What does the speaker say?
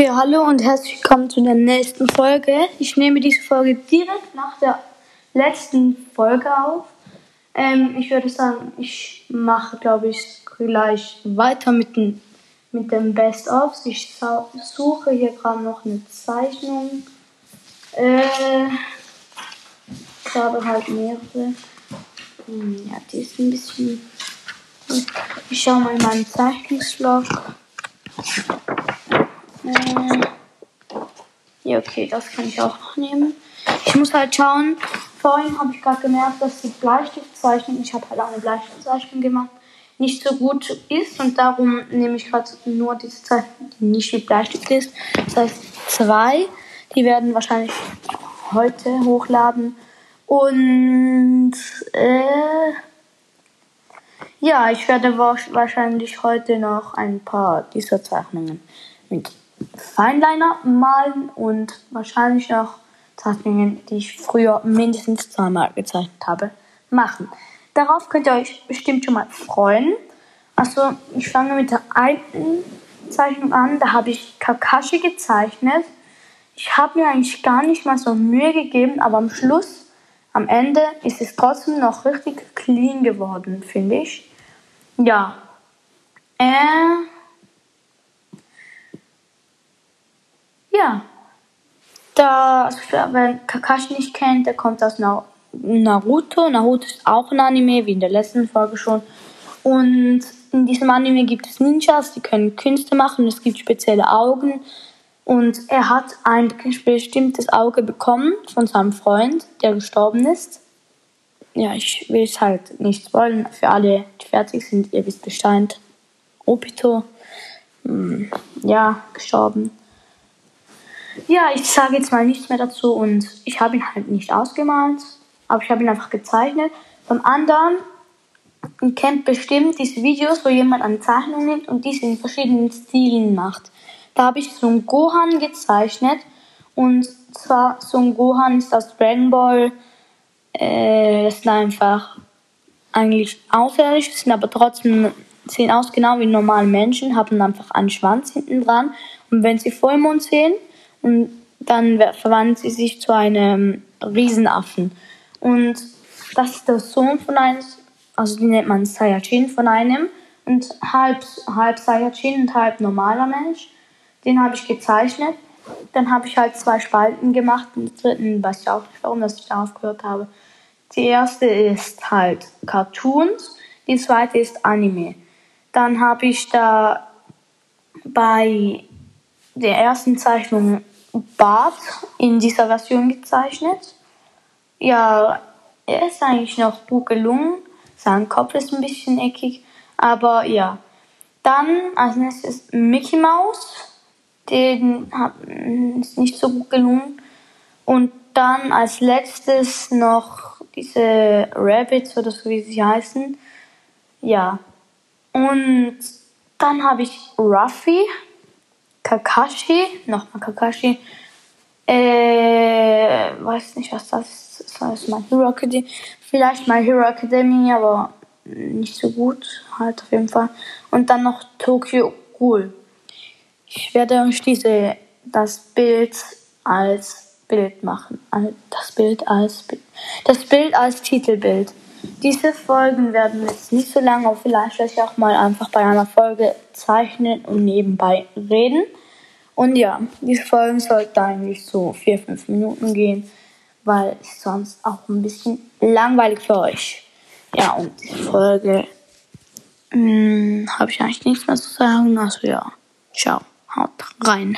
Okay, hallo und herzlich willkommen zu der nächsten Folge. Ich nehme diese Folge direkt nach der letzten Folge auf. Ähm, ich würde sagen, ich mache, glaube ich, gleich weiter mit dem, mit dem Best-ofs. Ich suche hier gerade noch eine Zeichnung. Äh, ich habe halt mehrere. Hm, ja, die ist ein bisschen. Ich schaue mal in meinen Zeichnungslog. Äh, ja, okay, das kann ich auch noch nehmen. Ich muss halt schauen. Vorhin habe ich gerade gemerkt, dass die Bleistiftzeichnung, ich habe halt auch eine Bleistiftzeichnung gemacht, nicht so gut ist und darum nehme ich gerade nur diese Zeichnung, die nicht mit Bleistift ist. Das heißt zwei, die werden wahrscheinlich heute hochladen und äh, ja, ich werde wahrscheinlich heute noch ein paar dieser Zeichnungen mit Feinliner malen und wahrscheinlich noch Zeichnungen, die ich früher mindestens zweimal gezeichnet habe, machen. Darauf könnt ihr euch bestimmt schon mal freuen. Also ich fange mit der alten Zeichnung an. Da habe ich Kakashi gezeichnet. Ich habe mir eigentlich gar nicht mal so Mühe gegeben, aber am Schluss, am Ende, ist es trotzdem noch richtig clean geworden, finde ich. Ja. Äh, Ja. Also wer Kakashi nicht kennt, der kommt aus Naruto. Naruto ist auch ein Anime, wie in der letzten Folge schon. Und in diesem Anime gibt es Ninjas, die können Künste machen. Es gibt spezielle Augen. Und er hat ein bestimmtes Auge bekommen von seinem Freund, der gestorben ist. Ja, ich will es halt nicht wollen. Für alle, die fertig sind, ihr wisst Bescheid. Obito, hm, ja, gestorben. Ja, ich sage jetzt mal nichts mehr dazu und ich habe ihn halt nicht ausgemalt, aber ich habe ihn einfach gezeichnet. Vom anderen, ihr kennt bestimmt diese Videos, wo jemand eine Zeichnung nimmt und diese in verschiedenen Stilen macht. Da habe ich so einen Gohan gezeichnet und zwar so ein Gohan ist aus Dragon Ball. Äh, das sind einfach eigentlich außerirdisch, sind aber trotzdem sehen aus genau wie normale Menschen, haben einfach einen Schwanz hinten dran und wenn sie Vollmond sehen, und dann verwandelt sie sich zu einem Riesenaffen. Und das ist der Sohn von einem, also die nennt man Saiyajin von einem und halb, halb Saiyajin und halb normaler Mensch. Den habe ich gezeichnet. Dann habe ich halt zwei Spalten gemacht. Den dritten weiß ich auch nicht, warum dass ich da aufgehört habe. Die erste ist halt Cartoons, die zweite ist Anime. Dann habe ich da bei der ersten Zeichnung Bart in dieser Version gezeichnet. Ja, er ist eigentlich noch gut gelungen. Sein Kopf ist ein bisschen eckig, aber ja. Dann als nächstes Mickey Mouse. Den hat, ist nicht so gut gelungen. Und dann als letztes noch diese Rabbits oder so wie sie heißen. Ja. Und dann habe ich Ruffy Kakashi, nochmal Kakashi, äh, weiß nicht, was das ist. Das heißt My Hero Academy. Vielleicht My Hero Academy, aber nicht so gut, halt auf jeden Fall. Und dann noch Tokyo Ghoul. Ich werde euch diese, das Bild als Bild machen. Das Bild als Bild. Das Bild als Titelbild. Diese Folgen werden jetzt nicht so lange, aber vielleicht werde ich auch mal einfach bei einer Folge zeichnen und nebenbei reden. Und ja, diese Folgen sollten eigentlich so 4-5 Minuten gehen, weil sonst auch ein bisschen langweilig für euch. Ja, und diese Folge hm, habe ich eigentlich nichts mehr zu sagen. Also ja, ciao, haut rein.